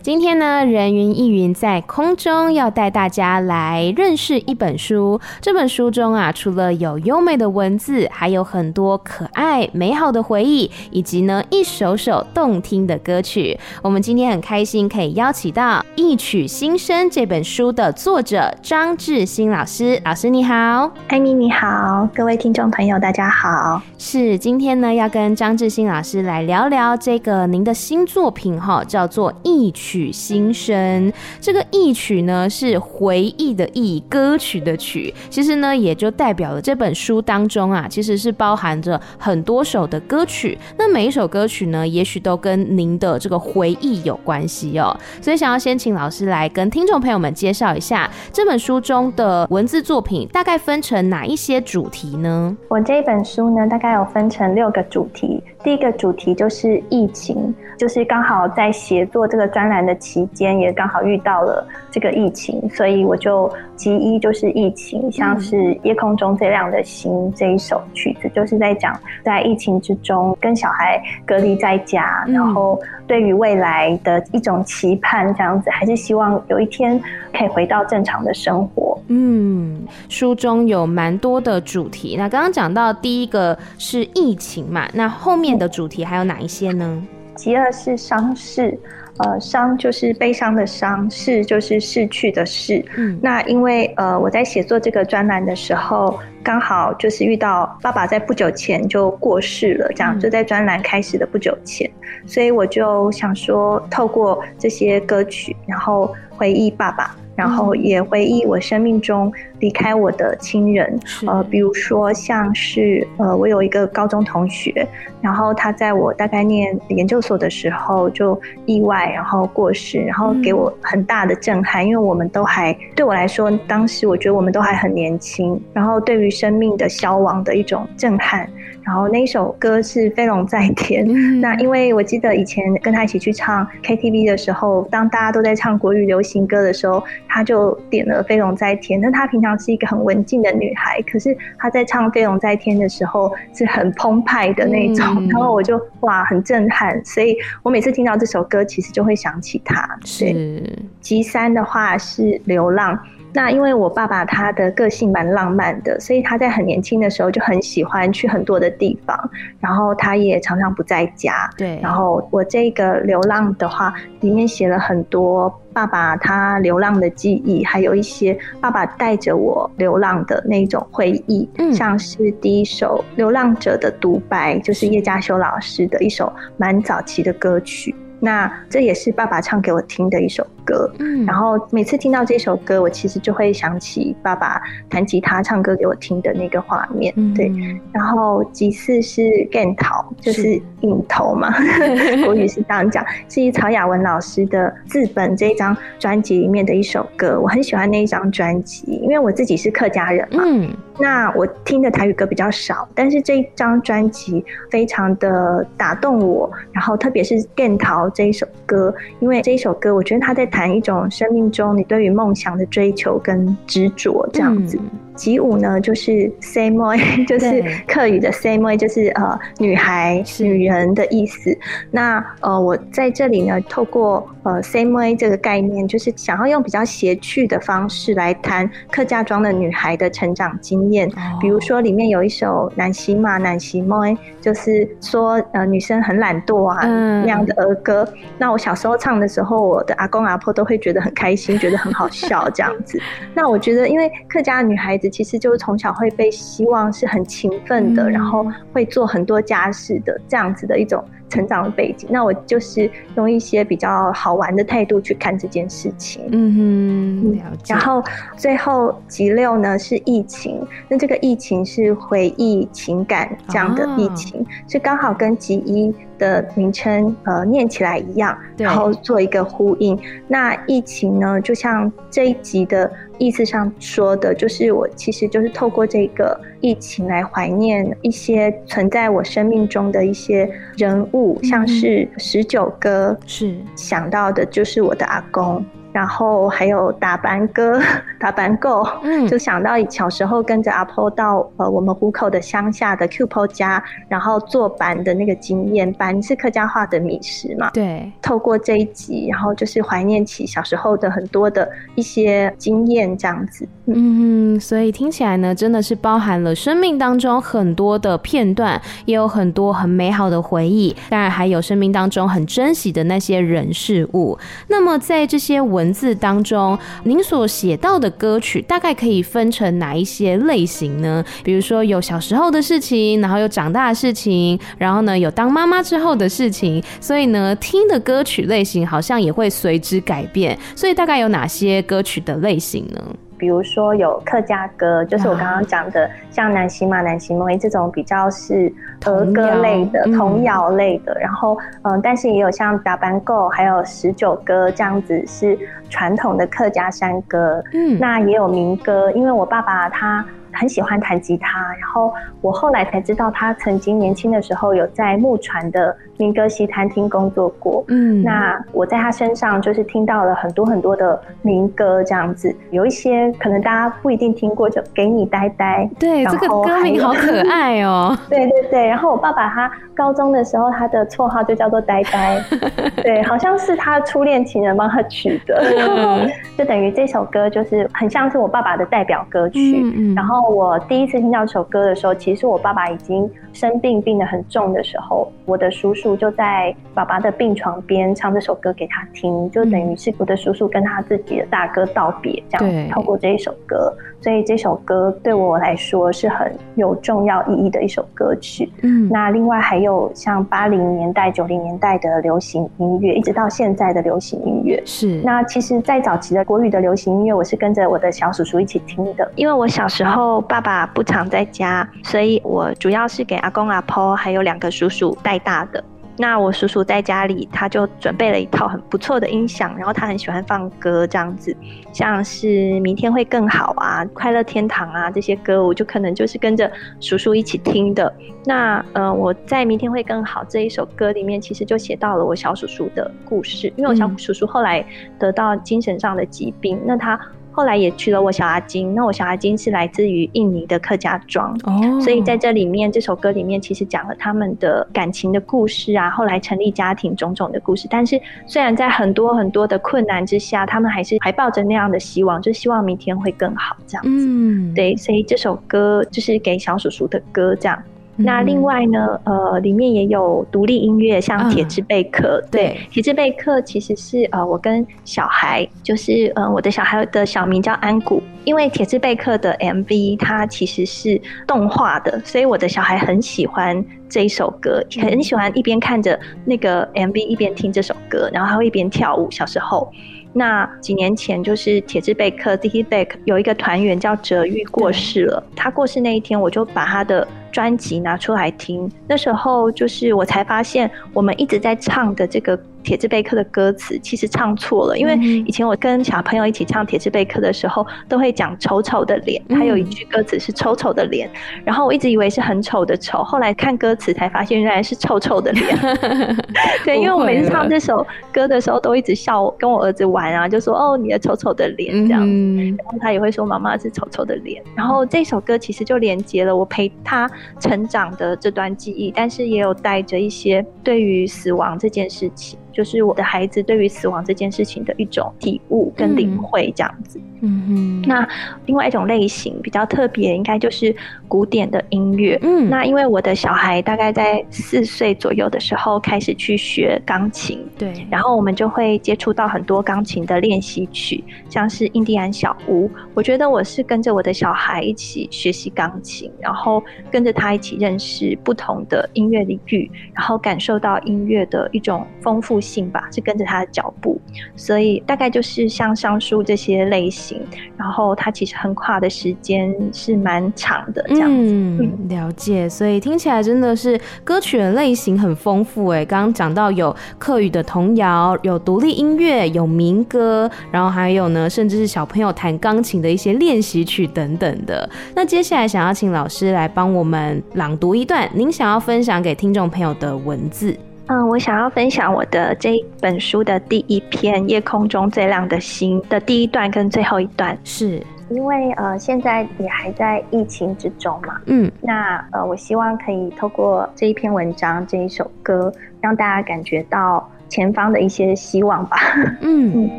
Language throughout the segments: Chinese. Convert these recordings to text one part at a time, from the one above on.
今天呢，人云亦云在空中要带大家来认识一本书。这本书中啊，除了有优美的文字，还有很多可爱美好的回忆，以及呢一首首动听的歌曲。我们今天很开心可以邀请到《一曲心声》这本书的作者张志新老师。老师你好，艾米你好，各位听众朋友大家好。是今天呢，要跟张志新老师来聊聊这个您的新作品哈，叫做《一曲》。曲心声，这个忆曲呢是回忆的忆，歌曲的曲，其实呢也就代表了这本书当中啊，其实是包含着很多首的歌曲。那每一首歌曲呢，也许都跟您的这个回忆有关系哦。所以想要先请老师来跟听众朋友们介绍一下这本书中的文字作品，大概分成哪一些主题呢？我这一本书呢，大概有分成六个主题。第一个主题就是疫情，就是刚好在写作这个专栏的期间，也刚好遇到了这个疫情，所以我就其一就是疫情，像是《夜空中最亮的星》这一首曲子，就是在讲在疫情之中跟小孩隔离在家，然后对于未来的一种期盼，这样子还是希望有一天可以回到正常的生活。嗯，书中有蛮多的主题，那刚刚讲到第一个是疫情嘛，那后面。的主题还有哪一些呢？其二是伤逝，呃，伤就是悲伤的伤，逝就是逝去的逝。嗯，那因为呃，我在写作这个专栏的时候，刚好就是遇到爸爸在不久前就过世了，这样、嗯、就在专栏开始的不久前，所以我就想说，透过这些歌曲，然后回忆爸爸。然后也回忆我生命中离开我的亲人，呃，比如说像是呃，我有一个高中同学，然后他在我大概念研究所的时候就意外然后过世，然后给我很大的震撼，因为我们都还对我来说，当时我觉得我们都还很年轻，然后对于生命的消亡的一种震撼。然后那一首歌是《飞龙在天》，那因为我记得以前跟他一起去唱 KTV 的时候，当大家都在唱国语流行歌的时候，他就点了《飞龙在天》。那他平常是一个很文静的女孩，可是她在唱《飞龙在天》的时候是很澎湃的那种，然后我就哇很震撼，所以我每次听到这首歌，其实就会想起她。是。吉三的话是流浪。那因为我爸爸他的个性蛮浪漫的，所以他在很年轻的时候就很喜欢去很多的地方，然后他也常常不在家。对。然后我这个流浪的话，里面写了很多爸爸他流浪的记忆，还有一些爸爸带着我流浪的那种回忆。嗯。像是第一首《流浪者的独白》，就是叶嘉修老师的一首蛮早期的歌曲。那这也是爸爸唱给我听的一首歌，嗯，然后每次听到这首歌，我其实就会想起爸爸弹吉他唱歌给我听的那个画面，嗯、对。然后其次是镜头，就是影头嘛，国语是这样讲，是以曹雅文老师的字本这一张专辑里面的一首歌，我很喜欢那一张专辑，因为我自己是客家人嘛，嗯，那我听的台语歌比较少，但是这一张专辑非常的打动我，然后特别是镜这一首歌，因为这一首歌，我觉得他在谈一种生命中你对于梦想的追求跟执着这样子。集五呢，就是 more，就是客语的 more，就是呃女孩、女人的意思。那呃，我在这里呢，透过呃 more 这个概念，就是想要用比较谐趣的方式来谈客家庄的女孩的成长经验。哦、比如说里面有一首南西嘛，南西 more，就是说呃女生很懒惰啊、嗯、那样的儿歌。那我小时候唱的时候，我的阿公阿婆都会觉得很开心，觉得很好笑这样子。那我觉得，因为客家女孩子。其实就是从小会被希望是很勤奋的，嗯、然后会做很多家事的这样子的一种成长的背景。那我就是用一些比较好玩的态度去看这件事情。嗯哼，了解。然后最后集六呢是疫情，那这个疫情是回忆情感这样的疫情，哦、是刚好跟集一的名称呃念起来一样，然后做一个呼应。那疫情呢，就像这一集的意思上说的，就是我其实就是透过这个疫情来怀念一些存在我生命中的一些人物，嗯、像是十九哥，是想到的就是我的阿公。然后还有打板哥、打板狗，嗯，就想到小时候跟着阿婆到呃我们湖口的乡下的 Q 婆家，然后做板的那个经验。板是客家话的米食嘛？对。透过这一集，然后就是怀念起小时候的很多的一些经验，这样子。嗯，所以听起来呢，真的是包含了生命当中很多的片段，也有很多很美好的回忆，当然还有生命当中很珍惜的那些人事物。那么在这些文文字当中，您所写到的歌曲大概可以分成哪一些类型呢？比如说有小时候的事情，然后有长大的事情，然后呢有当妈妈之后的事情，所以呢听的歌曲类型好像也会随之改变。所以大概有哪些歌曲的类型呢？比如说有客家歌，就是我刚刚讲的，像南溪马、南溪梦这种比较是儿歌类的、童谣类的。然后，嗯，但是也有像打板歌，还有十九歌这样子是传统的客家山歌。嗯，那也有民歌，因为我爸爸他。很喜欢弹吉他，然后我后来才知道，他曾经年轻的时候有在木船的民歌西餐厅工作过。嗯，那我在他身上就是听到了很多很多的民歌，这样子有一些可能大家不一定听过，就给你呆呆。对，这个歌名好可爱哦。对对对，然后我爸爸他高中的时候，他的绰号就叫做呆呆。对，好像是他初恋情人帮他取的，然后 就等于这首歌就是很像是我爸爸的代表歌曲。嗯嗯，然后。我第一次听到这首歌的时候，其实我爸爸已经生病，病得很重的时候，我的叔叔就在爸爸的病床边唱这首歌给他听，就等于是我的叔叔跟他自己的大哥道别，这样透过这一首歌。所以这首歌对我来说是很有重要意义的一首歌曲。嗯，那另外还有像八零年代、九零年代的流行音乐，一直到现在的流行音乐。是。那其实，在早期的国语的流行音乐，我是跟着我的小叔叔一起听的。因为我小时候爸爸不常在家，所以我主要是给阿公阿婆还有两个叔叔带大的。那我叔叔在家里，他就准备了一套很不错的音响，然后他很喜欢放歌，这样子，像是明天会更好啊、快乐天堂啊这些歌，我就可能就是跟着叔叔一起听的。那呃，我在明天会更好这一首歌里面，其实就写到了我小叔叔的故事，因为我小叔叔后来得到精神上的疾病，那他。后来也娶了我小阿金，那我小阿金是来自于印尼的客家庄，oh. 所以在这里面这首歌里面其实讲了他们的感情的故事啊，后来成立家庭种种的故事。但是虽然在很多很多的困难之下，他们还是还抱着那样的希望，就希望明天会更好这样子。嗯，对，所以这首歌就是给小叔叔的歌这样。那另外呢，呃，里面也有独立音乐，像铁之贝克。嗯、对，铁之贝克其实是呃，我跟小孩，就是呃，我的小孩的小名叫安谷，因为铁之贝克的 MV 它其实是动画的，所以我的小孩很喜欢这一首歌，很喜欢一边看着那个 MV 一边听这首歌，然后还会一边跳舞。小时候。那几年前，就是铁之贝克 d i k y Beck） 有一个团员叫哲玉过世了。他过世那一天，我就把他的专辑拿出来听。那时候，就是我才发现，我们一直在唱的这个。铁之贝克的歌词其实唱错了，因为以前我跟小朋友一起唱铁之贝克的时候，都会讲丑丑的脸，他有一句歌词是丑丑的脸，然后我一直以为是很丑的丑，后来看歌词才发现原来是臭臭的脸。对，因为我每次唱这首歌的时候，都一直笑，跟我儿子玩啊，就说哦，你的丑丑的脸这样子，然后他也会说妈妈是丑丑的脸。然后这首歌其实就连接了我陪他成长的这段记忆，但是也有带着一些对于死亡这件事情。就是我的孩子对于死亡这件事情的一种体悟跟领会，这样子。嗯嗯。那另外一种类型比较特别，应该就是古典的音乐。嗯。那因为我的小孩大概在四岁左右的时候开始去学钢琴，对。然后我们就会接触到很多钢琴的练习曲，像是印第安小屋。我觉得我是跟着我的小孩一起学习钢琴，然后跟着他一起认识不同的音乐领域，然后感受到音乐的一种丰富性吧，是跟着他的脚步，所以大概就是像上述这些类型。然后它其实横跨的时间是蛮长的，这样子。嗯，了解。所以听起来真的是歌曲的类型很丰富哎。刚刚讲到有客语的童谣，有独立音乐，有民歌，然后还有呢，甚至是小朋友弹钢琴的一些练习曲等等的。那接下来想要请老师来帮我们朗读一段您想要分享给听众朋友的文字。嗯，我想要分享我的这本书的第一篇《夜空中最亮的星》的第一段跟最后一段，是因为呃现在也还在疫情之中嘛，嗯，那呃我希望可以透过这一篇文章这一首歌，让大家感觉到前方的一些希望吧，嗯嗯。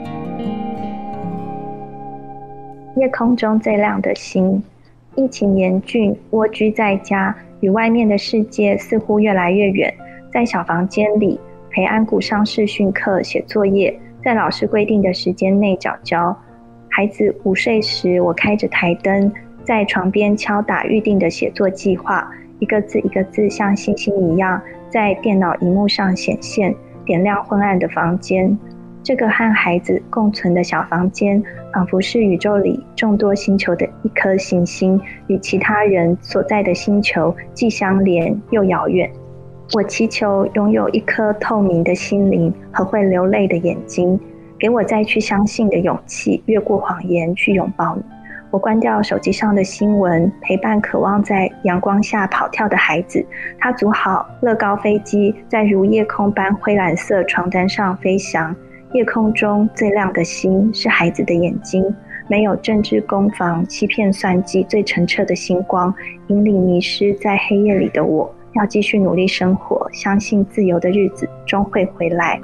夜空中最亮的星，疫情严峻，蜗居在家，与外面的世界似乎越来越远。在小房间里陪安谷上视讯课写作业，在老师规定的时间内缴交。孩子午睡时，我开着台灯，在床边敲打预定的写作计划，一个字一个字像星星一样在电脑荧幕上显现，点亮昏暗的房间。这个和孩子共存的小房间，仿佛是宇宙里众多星球的一颗行星，与其他人所在的星球既相连又遥远。我祈求拥有一颗透明的心灵和会流泪的眼睛，给我再去相信的勇气，越过谎言去拥抱你。我关掉手机上的新闻，陪伴渴望在阳光下跑跳的孩子。他组好乐高飞机，在如夜空般灰蓝色床单上飞翔。夜空中最亮的星是孩子的眼睛，没有政治攻防、欺骗算计，最澄澈的星光，引领迷失在黑夜里的我。要继续努力生活，相信自由的日子终会回来。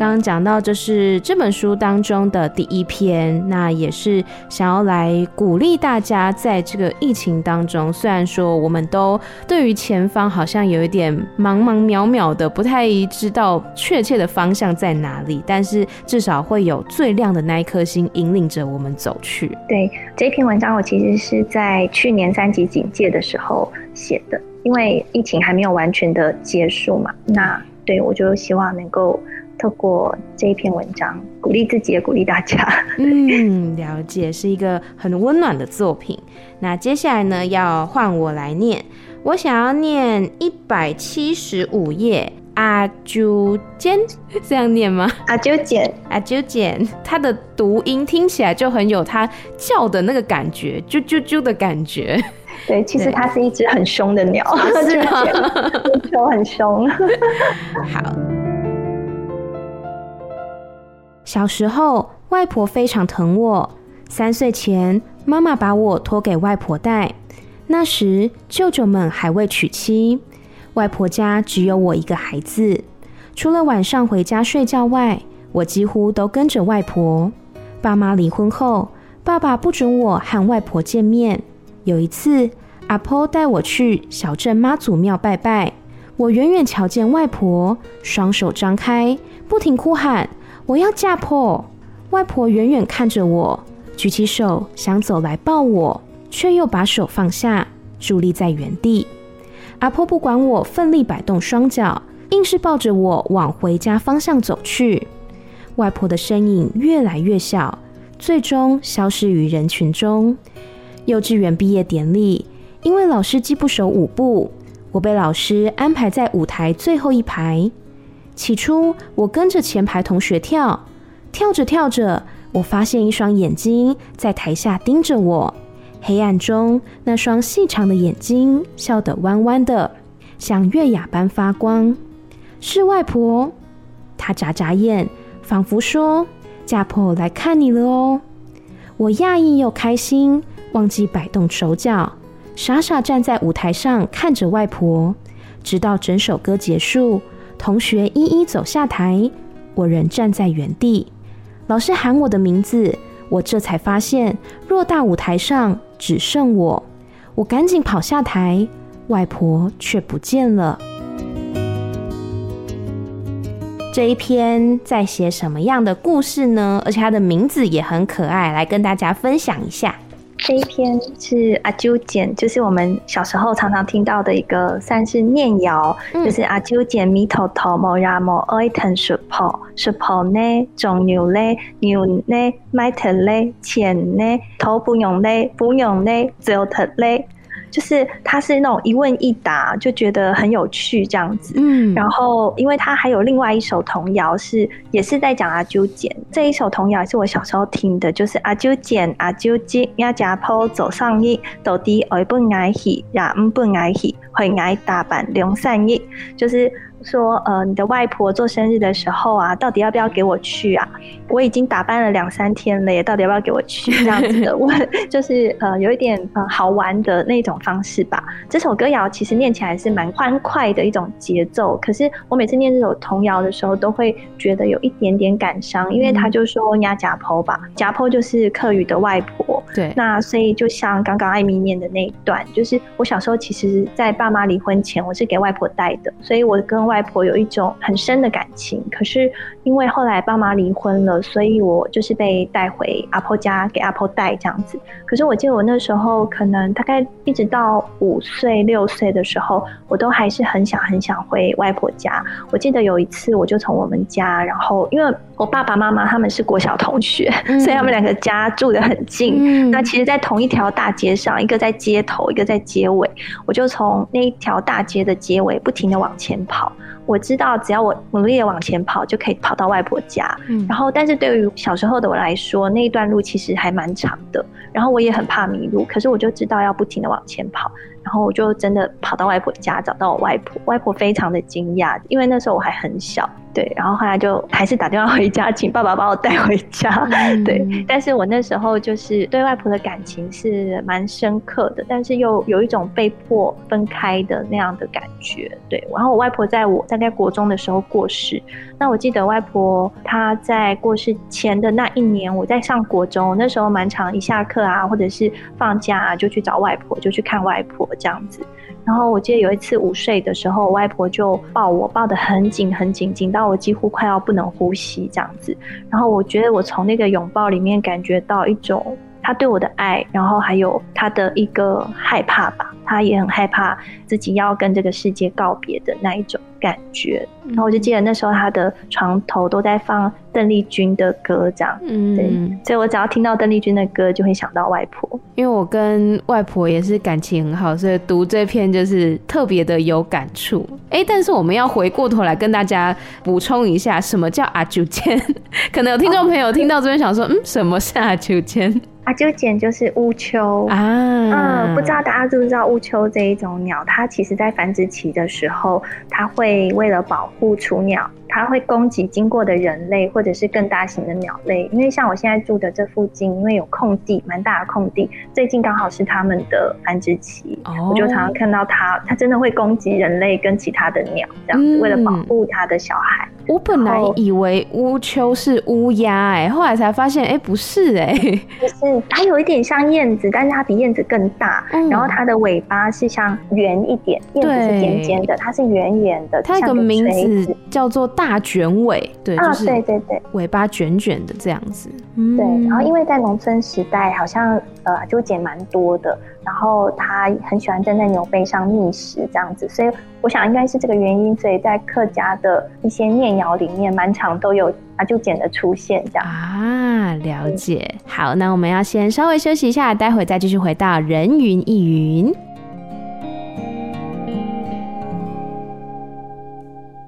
刚刚讲到，这是这本书当中的第一篇，那也是想要来鼓励大家，在这个疫情当中，虽然说我们都对于前方好像有一点茫茫渺渺的，不太知道确切的方向在哪里，但是至少会有最亮的那一颗星引领着我们走去。对，这篇文章，我其实是在去年三级警戒的时候写的，因为疫情还没有完全的结束嘛。那对，我就希望能够。透过这一篇文章，鼓励自己，也鼓励大家。嗯，了解，是一个很温暖的作品。那接下来呢，要换我来念。我想要念一百七十五页。阿啾简，这样念吗？阿啾简，阿啾简，它的读音听起来就很有它叫的那个感觉，啾啾啾的感觉。对，其实它是一只很凶的鸟，是吗？凶很凶。好。小时候，外婆非常疼我。三岁前，妈妈把我托给外婆带。那时，舅舅们还未娶妻，外婆家只有我一个孩子。除了晚上回家睡觉外，我几乎都跟着外婆。爸妈离婚后，爸爸不准我和外婆见面。有一次，阿婆带我去小镇妈祖庙拜拜，我远远瞧见外婆双手张开，不停哭喊。我要嫁婆，外婆远远看着我，举起手想走来抱我，却又把手放下，伫立在原地。阿婆不管我奋力摆动双脚，硬是抱着我往回家方向走去。外婆的身影越来越小，最终消失于人群中。幼稚园毕业典礼，因为老师既不熟舞步，我被老师安排在舞台最后一排。起初，我跟着前排同学跳，跳着跳着，我发现一双眼睛在台下盯着我。黑暗中，那双细长的眼睛笑得弯弯的，像月牙般发光。是外婆，她眨眨眼，仿佛说：“家婆来看你了哦。”我讶异又开心，忘记摆动手脚，傻傻站在舞台上看着外婆，直到整首歌结束。同学一一走下台，我仍站在原地。老师喊我的名字，我这才发现偌大舞台上只剩我。我赶紧跑下台，外婆却不见了。这一篇在写什么样的故事呢？而且它的名字也很可爱，来跟大家分享一下。这一篇是阿啾简，就是我们小时候常常听到的一个算是念谣，嗯、就是阿啾简咪头头莫呀莫爱疼说婆，说婆呢种牛嘞，牛呢麦特嘞，钱呢头不用嘞，不用嘞就特嘞。就是他是那种一问一答，就觉得很有趣这样子。嗯，然后因为他还有另外一首童谣是也是在讲阿啾简，这一首童谣也是我小时候听的，就是阿啾简阿啾简呀家坡走上一到底爱不爱喜呀唔不爱喜会爱打扮两三亿，就是。说呃，你的外婆做生日的时候啊，到底要不要给我去啊？我已经打扮了两三天了，耶到底要不要给我去？这样子的问，就是呃，有一点呃好玩的那种方式吧。这首歌谣其实念起来是蛮欢快的一种节奏，可是我每次念这首童谣的时候，都会觉得有一点点感伤，因为他就说呀夹坡吧，夹坡就是客语的外婆。对，那所以就像刚刚艾米念的那一段，就是我小时候其实，在爸妈离婚前，我是给外婆带的，所以我跟外婆有一种很深的感情，可是因为后来爸妈离婚了，所以我就是被带回阿婆家给阿婆带这样子。可是我记得我那时候可能大概一直到五岁六岁的时候，我都还是很想很想回外婆家。我记得有一次，我就从我们家，然后因为我爸爸妈妈他们是国小同学，嗯、所以他们两个家住得很近。嗯、那其实，在同一条大街上，一个在街头，一个在街尾，我就从那一条大街的街尾不停的往前跑。我知道，只要我努力的往前跑，就可以跑到外婆家。嗯，然后，但是对于小时候的我来说，那一段路其实还蛮长的。然后我也很怕迷路，可是我就知道要不停的往前跑。然后我就真的跑到外婆家，找到我外婆。外婆非常的惊讶，因为那时候我还很小。对，然后后来就还是打电话回家，请爸爸把我带回家。嗯、对，但是我那时候就是对外婆的感情是蛮深刻的，但是又有一种被迫分开的那样的感觉。对，然后我外婆在我大概国中的时候过世。那我记得外婆她在过世前的那一年，我在上国中，那时候蛮常一下课啊，或者是放假啊，就去找外婆，就去看外婆这样子。然后我记得有一次午睡的时候，我外婆就抱我，抱得很紧很紧，紧到我几乎快要不能呼吸这样子。然后我觉得我从那个拥抱里面感觉到一种她对我的爱，然后还有他的一个害怕吧，他也很害怕自己要跟这个世界告别的那一种感觉。然后我就记得那时候他的床头都在放邓丽君的歌，这样，嗯，对，所以我只要听到邓丽君的歌，就会想到外婆。因为我跟外婆也是感情很好，所以读这篇就是特别的有感触。哎、欸，但是我们要回过头来跟大家补充一下，什么叫阿九千？可能有听众朋友听到这边想说，嗯，什么是阿啾简？阿啾简就是乌秋啊，嗯，不知道大家知不知道乌秋这一种鸟，它其实在繁殖期的时候，它会为了保护雏鸟。它会攻击经过的人类或者是更大型的鸟类，因为像我现在住的这附近，因为有空地，蛮大的空地，最近刚好是它们的繁殖期，哦、我就常常看到它，它真的会攻击人类跟其他的鸟，这样子、嗯、为了保护它的小孩。我本来以为乌秋是乌鸦，哎，后来才发现，哎、欸，不是、欸，哎，不是，它有一点像燕子，但是它比燕子更大，嗯、然后它的尾巴是像圆一点，燕子是尖尖的，它是圆圆的，它有个名字叫做。大卷尾，对，啊、就是对对对，尾巴卷卷的这样子，对。然后因为在农村时代，好像呃就捡蛮多的，然后他很喜欢站在牛背上觅食这样子，所以我想应该是这个原因，所以在客家的一些念谣里面，蛮常都有阿舅简的出现这样啊。了解，好，那我们要先稍微休息一下，待会再继续回到人云亦云。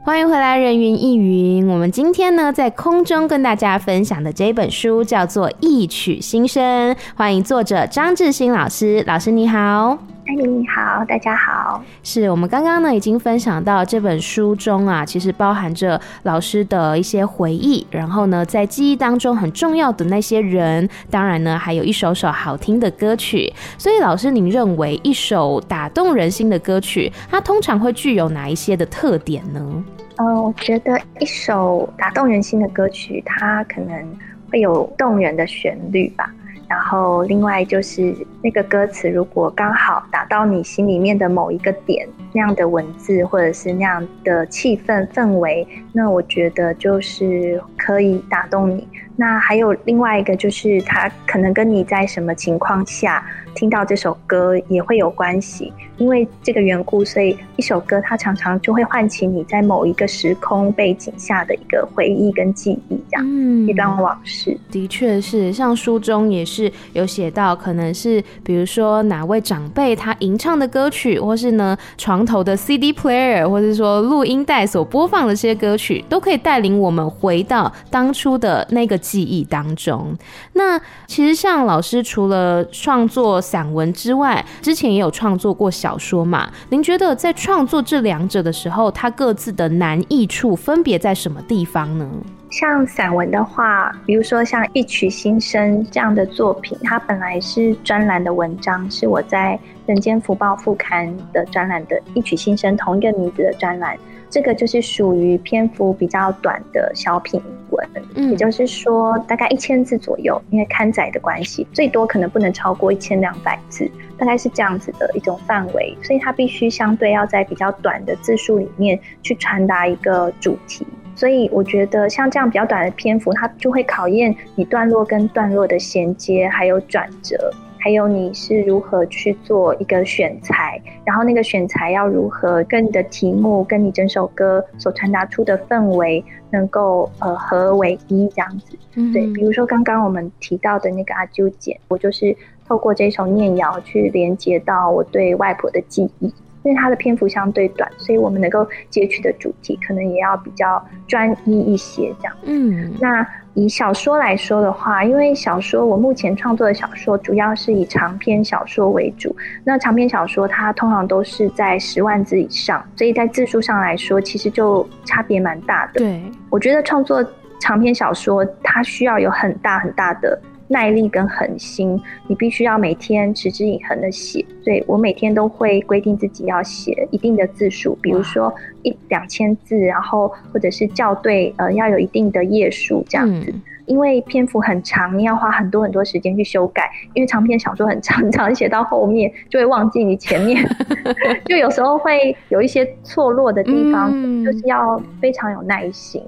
欢迎回来，人云亦云。我们今天呢，在空中跟大家分享的这本书叫做《一曲心声》，欢迎作者张志新老师。老师你好。哎，你好，大家好。是我们刚刚呢已经分享到这本书中啊，其实包含着老师的一些回忆，然后呢，在记忆当中很重要的那些人，当然呢，还有一首首好听的歌曲。所以，老师您认为一首打动人心的歌曲，它通常会具有哪一些的特点呢？嗯、呃，我觉得一首打动人心的歌曲，它可能会有动人的旋律吧。然后，另外就是那个歌词，如果刚好打到你心里面的某一个点，那样的文字或者是那样的气氛氛围，那我觉得就是可以打动你。那还有另外一个，就是他可能跟你在什么情况下听到这首歌也会有关系，因为这个缘故，所以一首歌它常常就会唤起你在某一个时空背景下的一个回忆跟记忆，这样，嗯，一段往事。的确是，像书中也是有写到，可能是比如说哪位长辈他吟唱的歌曲，或是呢床头的 CD player，或者说录音带所播放的这些歌曲，都可以带领我们回到当初的那个记忆当中。那其实像老师除了创作散文之外，之前也有创作过小说嘛？您觉得在创作这两者的时候，它各自的难易处分别在什么地方呢？像散文的话，比如说像《一曲新声》这样的作品，它本来是专栏的文章，是我在《人间福报》副刊的专栏的《一曲新声》同一个名字的专栏。这个就是属于篇幅比较短的小品文，嗯，也就是说大概一千字左右，因为刊载的关系，最多可能不能超过一千两百字，大概是这样子的一种范围，所以它必须相对要在比较短的字数里面去传达一个主题，所以我觉得像这样比较短的篇幅，它就会考验你段落跟段落的衔接还有转折。还有你是如何去做一个选材，然后那个选材要如何跟你的题目、跟你整首歌所传达出的氛围能够呃合而为一这样子。嗯，对，比如说刚刚我们提到的那个阿啾姐，我就是透过这首念谣去连接到我对外婆的记忆。因为它的篇幅相对短，所以我们能够截取的主题可能也要比较专一一些，这样。嗯，那以小说来说的话，因为小说我目前创作的小说主要是以长篇小说为主，那长篇小说它通常都是在十万字以上，所以在字数上来说，其实就差别蛮大的。对，我觉得创作长篇小说它需要有很大很大的。耐力跟恒心，你必须要每天持之以恒的写。所以，我每天都会规定自己要写一定的字数，比如说一两千字，然后或者是校对，呃，要有一定的页数这样子。嗯。因为篇幅很长，你要花很多很多时间去修改。因为长篇小说很长，你常写到后面就会忘记你前面 就有时候会有一些错落的地方，嗯，就是要非常有耐心。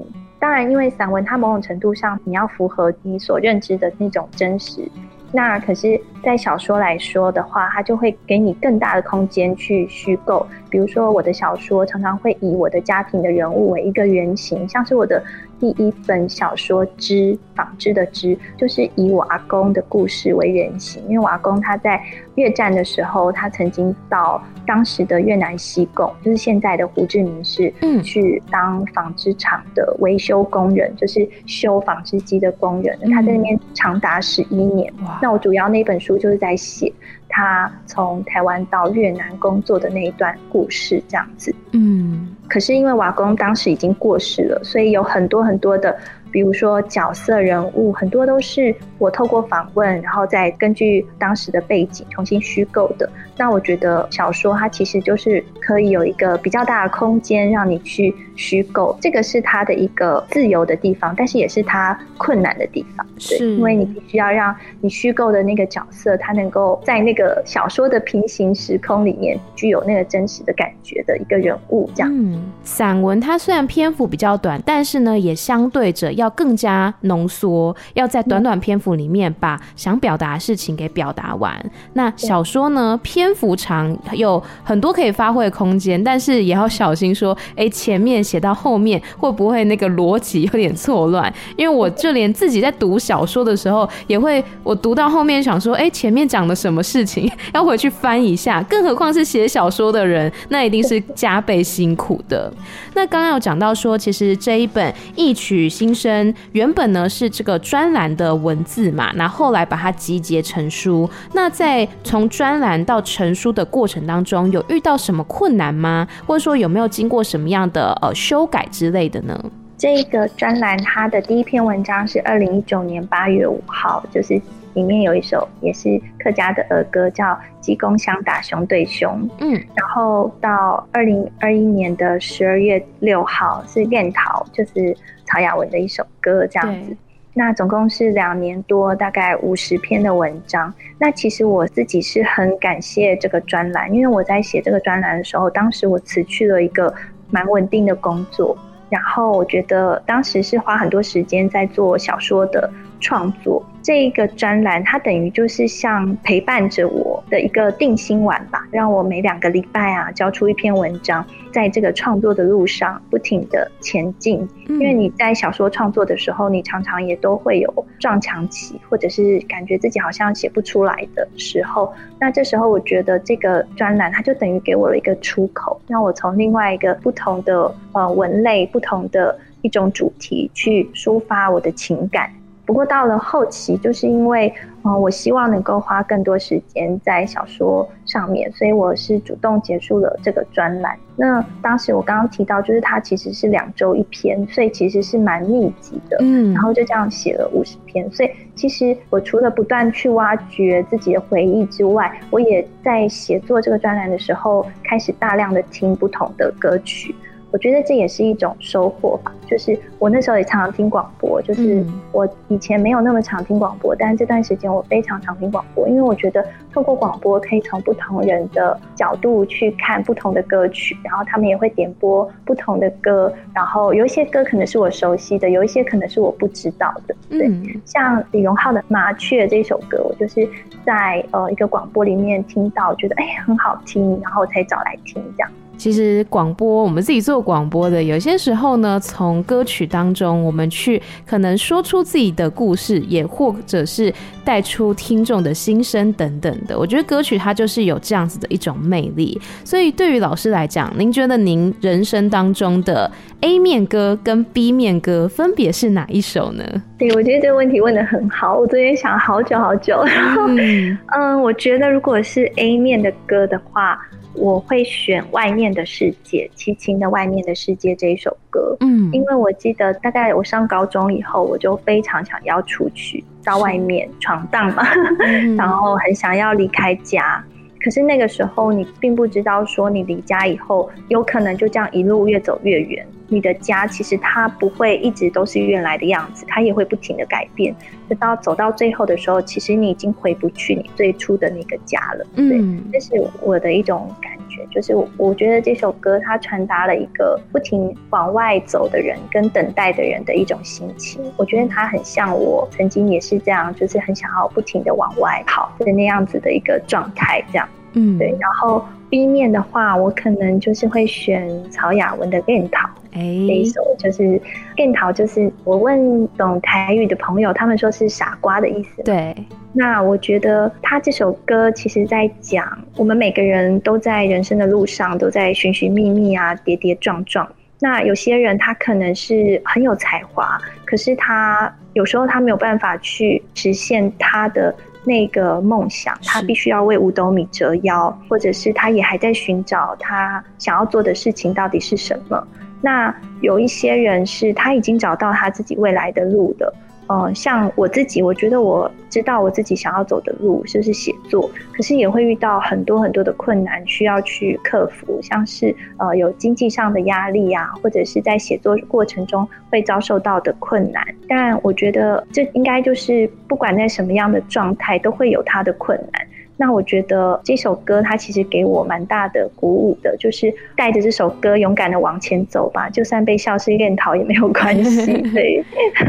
当然，因为散文它某种程度上，你要符合你所认知的那种真实。那可是，在小说来说的话，它就会给你更大的空间去虚构。比如说，我的小说常常会以我的家庭的人物为一个原型，像是我的。第一本小说《织纺织的织》就是以我阿公的故事为原型，因为我阿公他在越战的时候，他曾经到当时的越南西贡，就是现在的胡志明市，嗯，去当纺织厂的维修工人，就是修纺织机的工人。他在那边长达十一年。那我主要那本书就是在写他从台湾到越南工作的那一段故事，这样子。嗯。可是因为瓦工当时已经过世了，所以有很多很多的。比如说角色人物很多都是我透过访问，然后再根据当时的背景重新虚构的。那我觉得小说它其实就是可以有一个比较大的空间让你去虚构，这个是它的一个自由的地方，但是也是它困难的地方。对，是因为你必须要让你虚构的那个角色，它能够在那个小说的平行时空里面具有那个真实的感觉的一个人物。这样，嗯，散文它虽然篇幅比较短，但是呢，也相对着要。要更加浓缩，要在短短篇幅里面把想表达的事情给表达完。那小说呢，篇幅长，有很多可以发挥的空间，但是也要小心说，哎，前面写到后面会不会那个逻辑有点错乱？因为我就连自己在读小说的时候，也会我读到后面想说，哎，前面讲的什么事情，要回去翻一下。更何况是写小说的人，那一定是加倍辛苦的。那刚刚有讲到说，其实这一本《一曲新声》。原本呢是这个专栏的文字嘛，那后来把它集结成书。那在从专栏到成书的过程当中，有遇到什么困难吗？或者说有没有经过什么样的呃修改之类的呢？这个专栏它的第一篇文章是二零一九年八月五号，就是里面有一首也是客家的儿歌，叫《鸡公相打熊对熊》。嗯，然后到二零二一年的十二月六号是练桃，就是。曹雅文的一首歌这样子，那总共是两年多，大概五十篇的文章。那其实我自己是很感谢这个专栏，因为我在写这个专栏的时候，当时我辞去了一个蛮稳定的工作，然后我觉得当时是花很多时间在做小说的创作。这一个专栏，它等于就是像陪伴着我的一个定心丸吧，让我每两个礼拜啊交出一篇文章，在这个创作的路上不停的前进。因为你在小说创作的时候，你常常也都会有撞墙期，或者是感觉自己好像写不出来的时候。那这时候，我觉得这个专栏它就等于给我了一个出口，让我从另外一个不同的呃文类、不同的一种主题去抒发我的情感。不过到了后期，就是因为，嗯、呃，我希望能够花更多时间在小说上面，所以我是主动结束了这个专栏。那当时我刚刚提到，就是它其实是两周一篇，所以其实是蛮密集的。嗯，然后就这样写了五十篇。所以其实我除了不断去挖掘自己的回忆之外，我也在写作这个专栏的时候，开始大量的听不同的歌曲。我觉得这也是一种收获吧，就是我那时候也常常听广播，就是我以前没有那么常听广播，但是这段时间我非常常听广播，因为我觉得透过广播可以从不同人的角度去看不同的歌曲，然后他们也会点播不同的歌，然后有一些歌可能是我熟悉的，有一些可能是我不知道的。对，像李荣浩的《麻雀》这首歌，我就是在呃一个广播里面听到，觉得哎很好听，然后才找来听这样。其实广播，我们自己做广播的，有些时候呢，从歌曲当中，我们去可能说出自己的故事，也或者是带出听众的心声等等的。我觉得歌曲它就是有这样子的一种魅力。所以对于老师来讲，您觉得您人生当中的 A 面歌跟 B 面歌分别是哪一首呢？对，我觉得这个问题问得很好，我昨天想好久好久。然后，嗯，嗯，我觉得如果是 A 面的歌的话。我会选《外面的世界》，齐秦的《外面的世界》这一首歌，嗯，因为我记得大概我上高中以后，我就非常想要出去到外面闯荡嘛，嗯、然后很想要离开家。可是那个时候，你并不知道说你离家以后，有可能就这样一路越走越远。你的家其实它不会一直都是原来的样子，它也会不停的改变。直到走到最后的时候，其实你已经回不去你最初的那个家了。对，嗯，这是我的一种感觉，就是我觉得这首歌它传达了一个不停往外走的人跟等待的人的一种心情。我觉得它很像我曾经也是这样，就是很想要不停的往外跑的那样子的一个状态，这样。嗯，对。然后 B 面的话，我可能就是会选曹雅文的《恋桃》。哎，这一首就是《恋桃》，就是我问懂台语的朋友，他们说是傻瓜的意思。对。那我觉得他这首歌其实在讲，我们每个人都在人生的路上，都在寻寻觅觅啊，跌跌撞撞。那有些人他可能是很有才华，可是他有时候他没有办法去实现他的。那个梦想，他必须要为五斗米折腰，或者是他也还在寻找他想要做的事情到底是什么。那有一些人是他已经找到他自己未来的路的。呃，像我自己，我觉得我知道我自己想要走的路就是写作，可是也会遇到很多很多的困难需要去克服，像是呃有经济上的压力啊，或者是在写作过程中会遭受到的困难。但我觉得这应该就是不管在什么样的状态，都会有它的困难。那我觉得这首歌它其实给我蛮大的鼓舞的，就是带着这首歌勇敢的往前走吧，就算被笑是练逃也没有关系。对，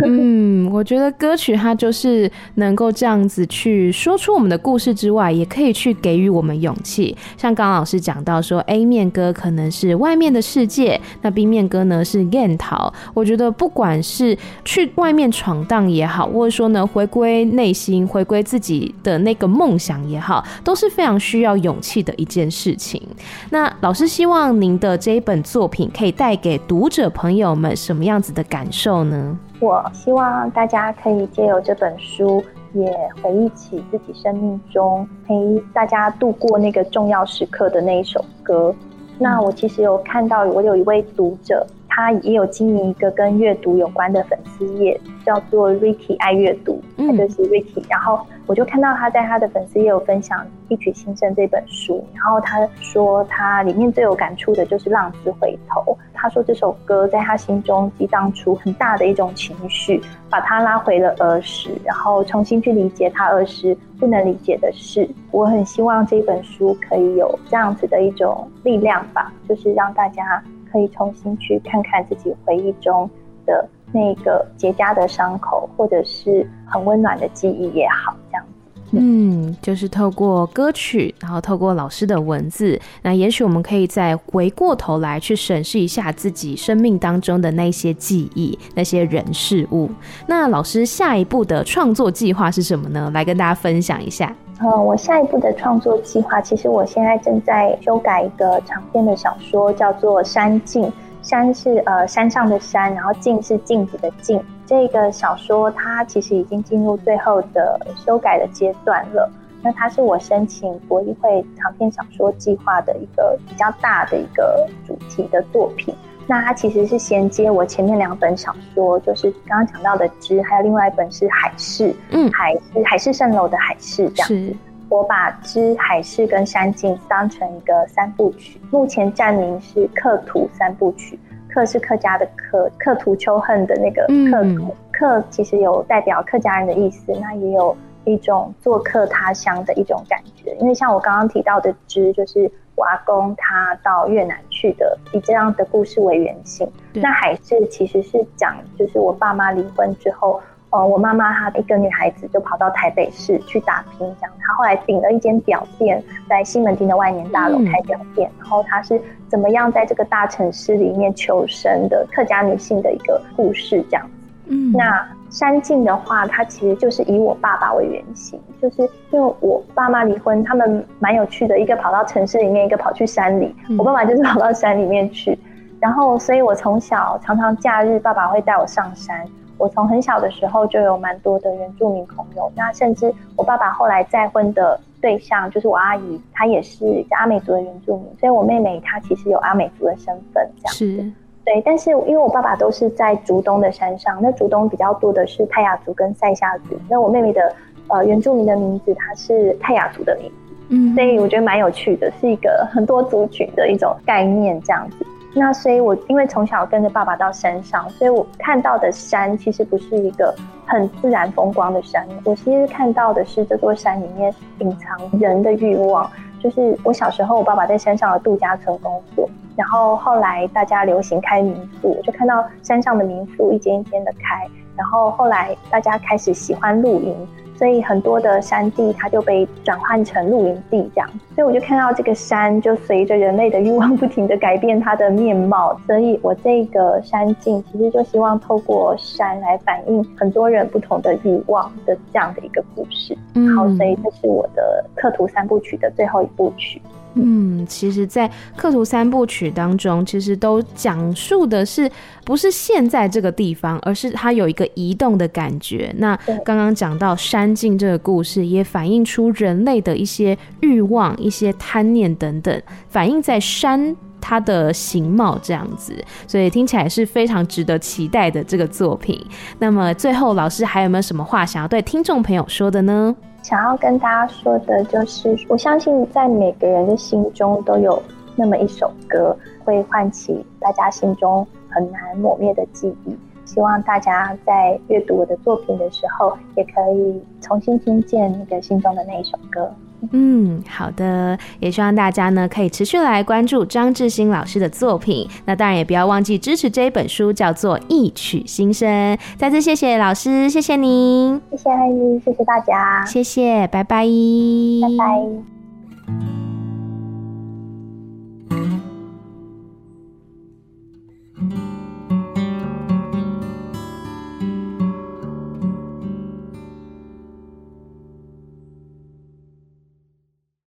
嗯，我觉得歌曲它就是能够这样子去说出我们的故事之外，也可以去给予我们勇气。像刚刚老师讲到说，A 面歌可能是外面的世界，那 B 面歌呢是恋逃。我觉得不管是去外面闯荡也好，或者说呢回归内心，回归自己的那个梦想也好。都是非常需要勇气的一件事情。那老师希望您的这一本作品可以带给读者朋友们什么样子的感受呢？我希望大家可以借由这本书，也回忆起自己生命中陪大家度过那个重要时刻的那一首歌。那我其实有看到，我有一位读者。他也有经营一个跟阅读有关的粉丝页，叫做 Ricky 爱阅读，他就是 Ricky。然后我就看到他在他的粉丝页有分享《一曲心声》这本书，然后他说他里面最有感触的就是《浪子回头》。他说这首歌在他心中激荡出很大的一种情绪，把他拉回了儿时，然后重新去理解他儿时不能理解的事。我很希望这本书可以有这样子的一种力量吧，就是让大家。可以重新去看看自己回忆中的那个结痂的伤口，或者是很温暖的记忆也好，这样。嗯，就是透过歌曲，然后透过老师的文字，那也许我们可以再回过头来去审视一下自己生命当中的那些记忆、那些人事物。那老师下一步的创作计划是什么呢？来跟大家分享一下。呃，我下一步的创作计划，其实我现在正在修改一个长篇的小说，叫做《山镜》。山是呃山上的山，然后镜是镜子的镜。这个小说它其实已经进入最后的修改的阶段了。那它是我申请国艺会长篇小说计划的一个比较大的一个主题的作品。那它其实是衔接我前面两本小说，就是刚刚讲到的《之》，还有另外一本是《海市》。嗯，海是海市蜃楼的海市这样子。我把《之》、《海市》跟《山境》当成一个三部曲，目前站名是“客途三部曲”。客是客家的客，客土秋恨的那个客途。客其实有代表客家人的意思，那也有一种做客他乡的一种感觉。因为像我刚刚提到的《之》，就是我阿公他到越南去的，以这样的故事为原型。那《海市》其实是讲，就是我爸妈离婚之后。哦，我妈妈她一个女孩子就跑到台北市去打拼，这样。她后来顶了一间表店，在西门町的万年大楼开表店。然后她是怎么样在这个大城市里面求生的客家女性的一个故事，这样。嗯，那山境的话，它其实就是以我爸爸为原型，就是因为我爸妈离婚，他们蛮有趣的，一个跑到城市里面，一个跑去山里。我爸爸就是跑到山里面去，然后所以我从小常常假日，爸爸会带我上山。我从很小的时候就有蛮多的原住民朋友，那甚至我爸爸后来再婚的对象就是我阿姨，她也是阿美族的原住民，所以我妹妹她其实有阿美族的身份，这样子。是。对，但是因为我爸爸都是在竹东的山上，那竹东比较多的是泰雅族跟赛夏族，那我妹妹的呃原住民的名字她是泰雅族的名字，嗯，所以我觉得蛮有趣的，是一个很多族群的一种概念这样子。那所以，我因为从小跟着爸爸到山上，所以我看到的山其实不是一个很自然风光的山。我其实看到的是这座山里面隐藏人的欲望。就是我小时候，我爸爸在山上的度假村工作，然后后来大家流行开民宿，我就看到山上的民宿一间一间的开，然后后来大家开始喜欢露营。所以很多的山地，它就被转换成露营地这样。所以我就看到这个山，就随着人类的欲望不停的改变它的面貌。所以我这个山径，其实就希望透过山来反映很多人不同的欲望的这样的一个故事。好，所以这是我的客途三部曲的最后一部曲。嗯，其实，在刻图三部曲当中，其实都讲述的是不是现在这个地方，而是它有一个移动的感觉。那刚刚讲到山境这个故事，也反映出人类的一些欲望、一些贪念等等，反映在山它的形貌这样子，所以听起来是非常值得期待的这个作品。那么最后，老师还有没有什么话想要对听众朋友说的呢？想要跟大家说的就是，我相信在每个人的心中都有那么一首歌，会唤起大家心中很难抹灭的记忆。希望大家在阅读我的作品的时候，也可以重新听见那个心中的那一首歌。嗯，好的，也希望大家呢可以持续来关注张志新老师的作品。那当然也不要忘记支持这一本书，叫做《一曲新声》。再次谢谢老师，谢谢您，谢谢阿姨，谢谢大家，谢谢，拜拜，拜拜。